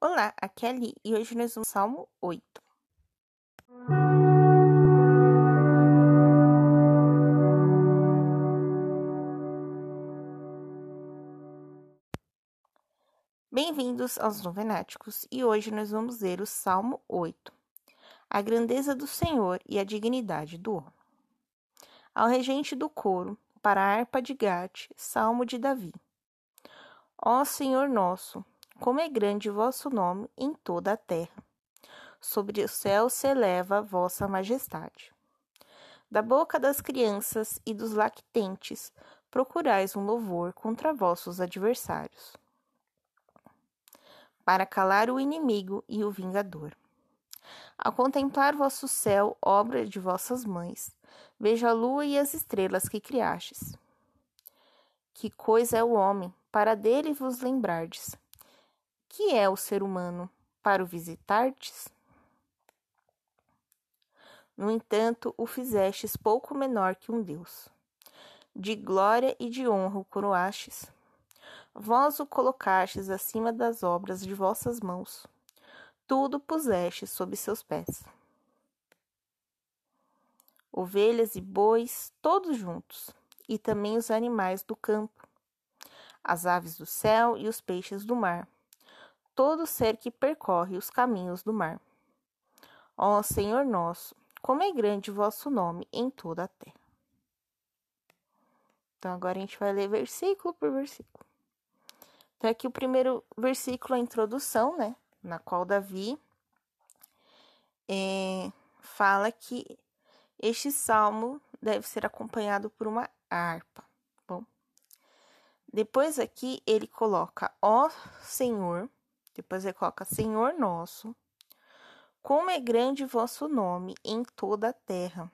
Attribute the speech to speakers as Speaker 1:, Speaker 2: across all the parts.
Speaker 1: Olá, aqui é Ali e hoje nós vamos Salmo 8. Bem-vindos aos Novenáticos e hoje nós vamos ler o Salmo 8. A grandeza do Senhor e a dignidade do homem. Ao regente do coro, para a harpa de Gate, Salmo de Davi. Ó Senhor nosso, como é grande vosso nome em toda a terra. Sobre o céu se eleva vossa majestade. Da boca das crianças e dos lactentes procurais um louvor contra vossos adversários, para calar o inimigo e o vingador. Ao contemplar vosso céu, obra de vossas mães, vejo a lua e as estrelas que criastes. Que coisa é o homem, para dele vos lembrardes que é o ser humano para o visitardes? No entanto, o fizestes pouco menor que um Deus. De glória e de honra o coroastes. Vós o colocastes acima das obras de vossas mãos. Tudo pusestes sob seus pés. Ovelhas e bois, todos juntos, e também os animais do campo, as aves do céu e os peixes do mar todo ser que percorre os caminhos do mar. Ó Senhor nosso, como é grande vosso nome em toda a terra. Então, agora a gente vai ler versículo por versículo. Então, aqui o primeiro versículo é a introdução, né? Na qual Davi é, fala que este salmo deve ser acompanhado por uma harpa. Bom, depois aqui ele coloca, ó Senhor, depois ele coloca Senhor nosso. Como é grande vosso nome em toda a terra.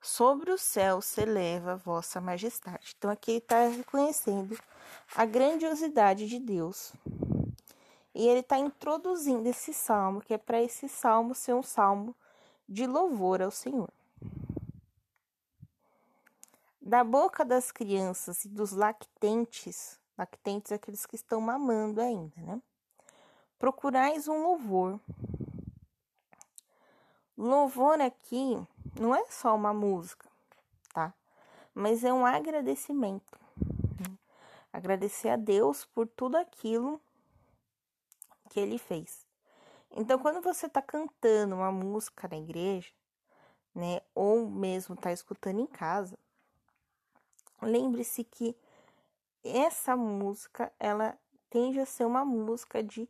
Speaker 1: Sobre o céu se eleva vossa majestade. Então aqui ele está reconhecendo a grandiosidade de Deus. E ele está introduzindo esse salmo, que é para esse salmo ser um salmo de louvor ao Senhor. Da boca das crianças e dos lactentes, lactentes aqueles que estão mamando ainda, né? Procurais um louvor. Louvor aqui não é só uma música, tá? Mas é um agradecimento. Agradecer a Deus por tudo aquilo que ele fez. Então, quando você está cantando uma música na igreja, né, ou mesmo está escutando em casa, lembre-se que essa música ela tende a ser uma música de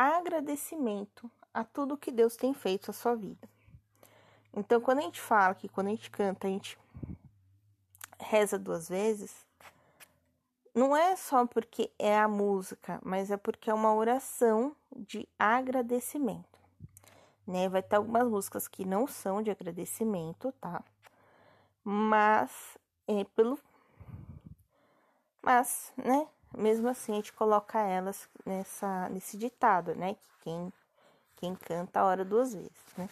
Speaker 1: agradecimento a tudo que Deus tem feito na sua vida. Então, quando a gente fala que quando a gente canta, a gente reza duas vezes, não é só porque é a música, mas é porque é uma oração de agradecimento. Né? Vai ter algumas músicas que não são de agradecimento, tá? Mas é pelo mas, né, mesmo assim, a gente coloca elas nessa, nesse ditado, né? Que quem, quem canta a hora duas vezes, né?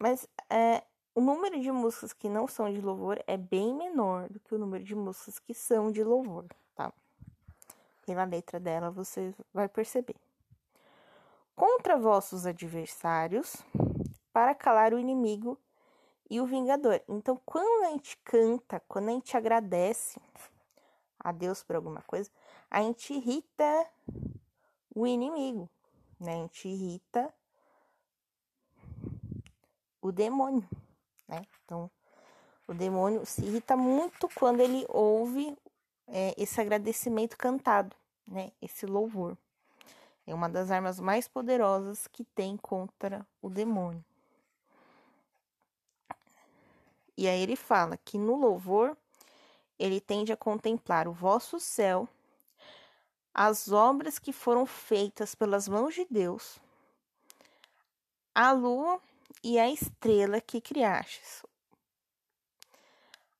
Speaker 1: Mas é, o número de músicas que não são de louvor é bem menor do que o número de músicas que são de louvor, tá? Pela letra dela você vai perceber. Contra vossos adversários, para calar o inimigo e o vingador. Então, quando a gente canta, quando a gente agradece a Deus por alguma coisa, a gente irrita o inimigo, né? A gente irrita o demônio, né? Então, o demônio se irrita muito quando ele ouve é, esse agradecimento cantado, né? Esse louvor. É uma das armas mais poderosas que tem contra o demônio. E aí ele fala que no louvor ele tende a contemplar o vosso céu as obras que foram feitas pelas mãos de Deus, a lua e a estrela que criastes.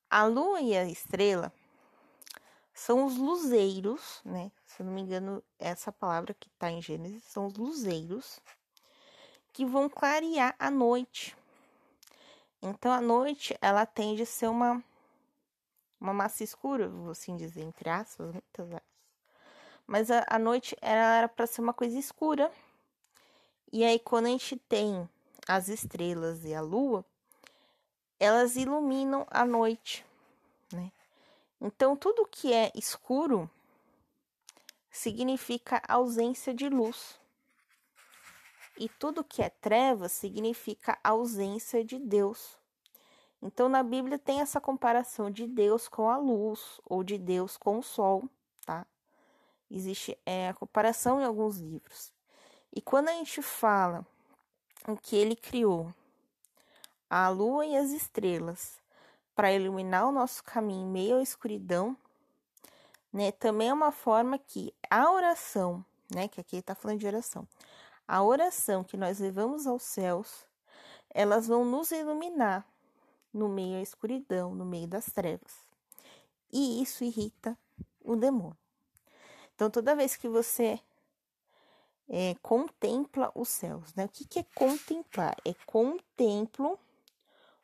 Speaker 1: A lua e a estrela são os luzeiros, né? Se não me engano, essa palavra que está em Gênesis são os luzeiros que vão clarear a noite. Então, a noite ela tende a ser uma uma massa escura, vou assim dizer, entre aspas, muitas aspas Mas a, a noite era para ser uma coisa escura. E aí, quando a gente tem as estrelas e a lua, elas iluminam a noite, né? Então, tudo que é escuro significa ausência de luz. E tudo que é trevas significa ausência de Deus. Então, na Bíblia tem essa comparação de Deus com a luz ou de Deus com o sol? Existe é, a comparação em alguns livros. E quando a gente fala o que ele criou, a lua e as estrelas, para iluminar o nosso caminho em meio à escuridão, né? Também é uma forma que a oração, né? Que aqui está falando de oração, a oração que nós levamos aos céus, elas vão nos iluminar no meio à escuridão, no meio das trevas. E isso irrita o demônio. Então, toda vez que você é, contempla os céus, né? O que, que é contemplar? É contemplo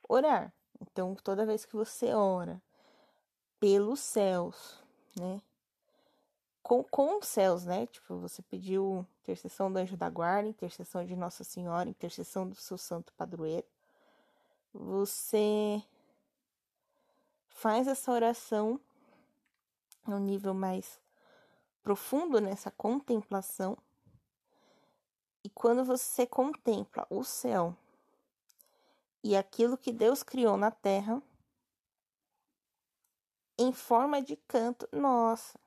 Speaker 1: orar. Então, toda vez que você ora pelos céus, né? Com, com os céus, né? Tipo, você pediu intercessão do anjo da guarda, intercessão de Nossa Senhora, intercessão do seu santo padroeiro. Você faz essa oração no nível mais profundo nessa contemplação. E quando você contempla o céu e aquilo que Deus criou na terra, em forma de canto, nossa,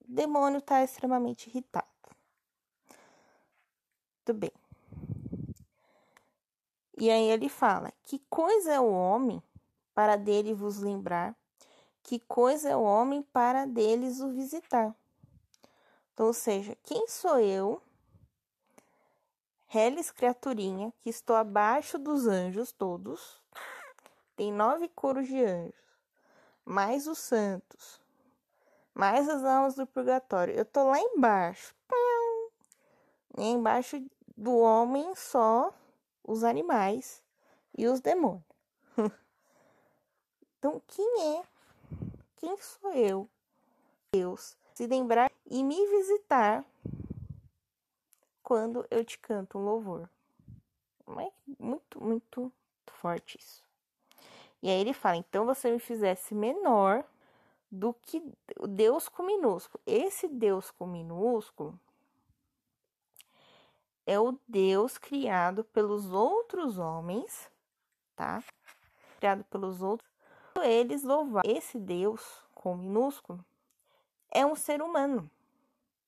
Speaker 1: o demônio está extremamente irritado. Tudo bem. E aí ele fala: Que coisa é o homem para dele vos lembrar? Que coisa é o homem para deles o visitar? Então, ou seja, quem sou eu, reles criaturinha, que estou abaixo dos anjos todos, tem nove coros de anjos, mais os santos, mais as almas do purgatório. Eu tô lá embaixo. E embaixo do homem só os animais e os demônios. então, quem é? Quem sou eu? Deus se lembrar e me visitar quando eu te canto um louvor. É muito, muito forte isso. E aí ele fala: então você me fizesse menor do que o Deus com minúsculo. Esse Deus com minúsculo é o Deus criado pelos outros homens, tá? Criado pelos outros. Eles louvar esse Deus com minúsculo é um ser humano,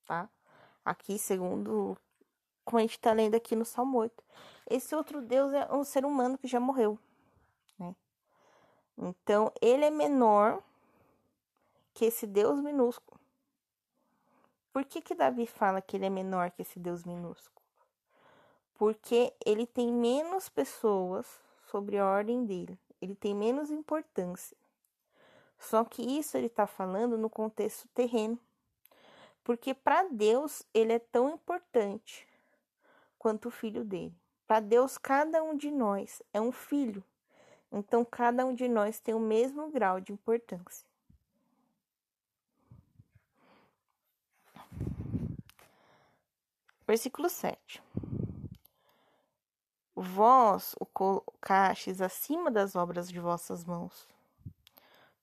Speaker 1: tá? Aqui, segundo como a gente tá lendo aqui no Salmo 8. Esse outro Deus é um ser humano que já morreu, né? Então, ele é menor que esse Deus minúsculo. Por que que Davi fala que ele é menor que esse Deus minúsculo? porque ele tem menos pessoas sobre a ordem dele, ele tem menos importância. Só que isso ele está falando no contexto terreno, porque para Deus ele é tão importante quanto o filho dele. Para Deus, cada um de nós é um filho, então cada um de nós tem o mesmo grau de importância. Versículo 7. Vós o colocastes acima das obras de vossas mãos.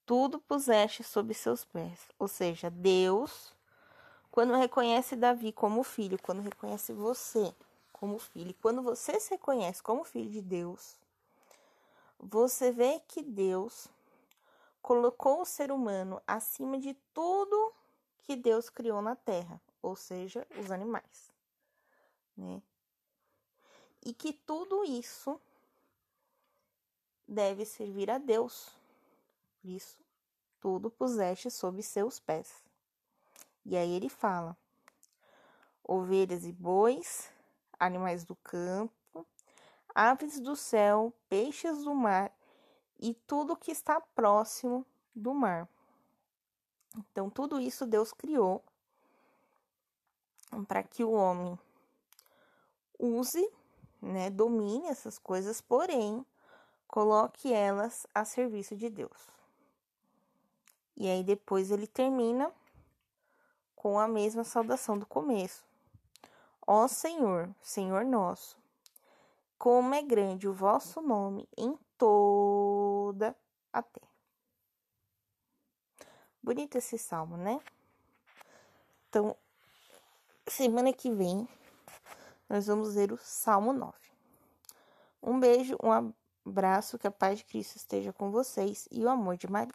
Speaker 1: Tudo puseste sob seus pés. Ou seja, Deus, quando reconhece Davi como filho, quando reconhece você como filho, quando você se reconhece como filho de Deus, você vê que Deus colocou o ser humano acima de tudo que Deus criou na terra, ou seja, os animais, né? E que tudo isso deve servir a Deus. Por isso, tudo puseste sob seus pés. E aí ele fala: ovelhas e bois, animais do campo, aves do céu, peixes do mar e tudo que está próximo do mar. Então, tudo isso Deus criou para que o homem use né, domine essas coisas, porém, coloque elas a serviço de Deus. E aí depois ele termina com a mesma saudação do começo. Ó Senhor, Senhor nosso, como é grande o vosso nome em toda a terra. Bonito esse salmo, né? Então, semana que vem, nós vamos ler o Salmo 9. Um beijo, um abraço, que a paz de Cristo esteja com vocês e o amor de Maria.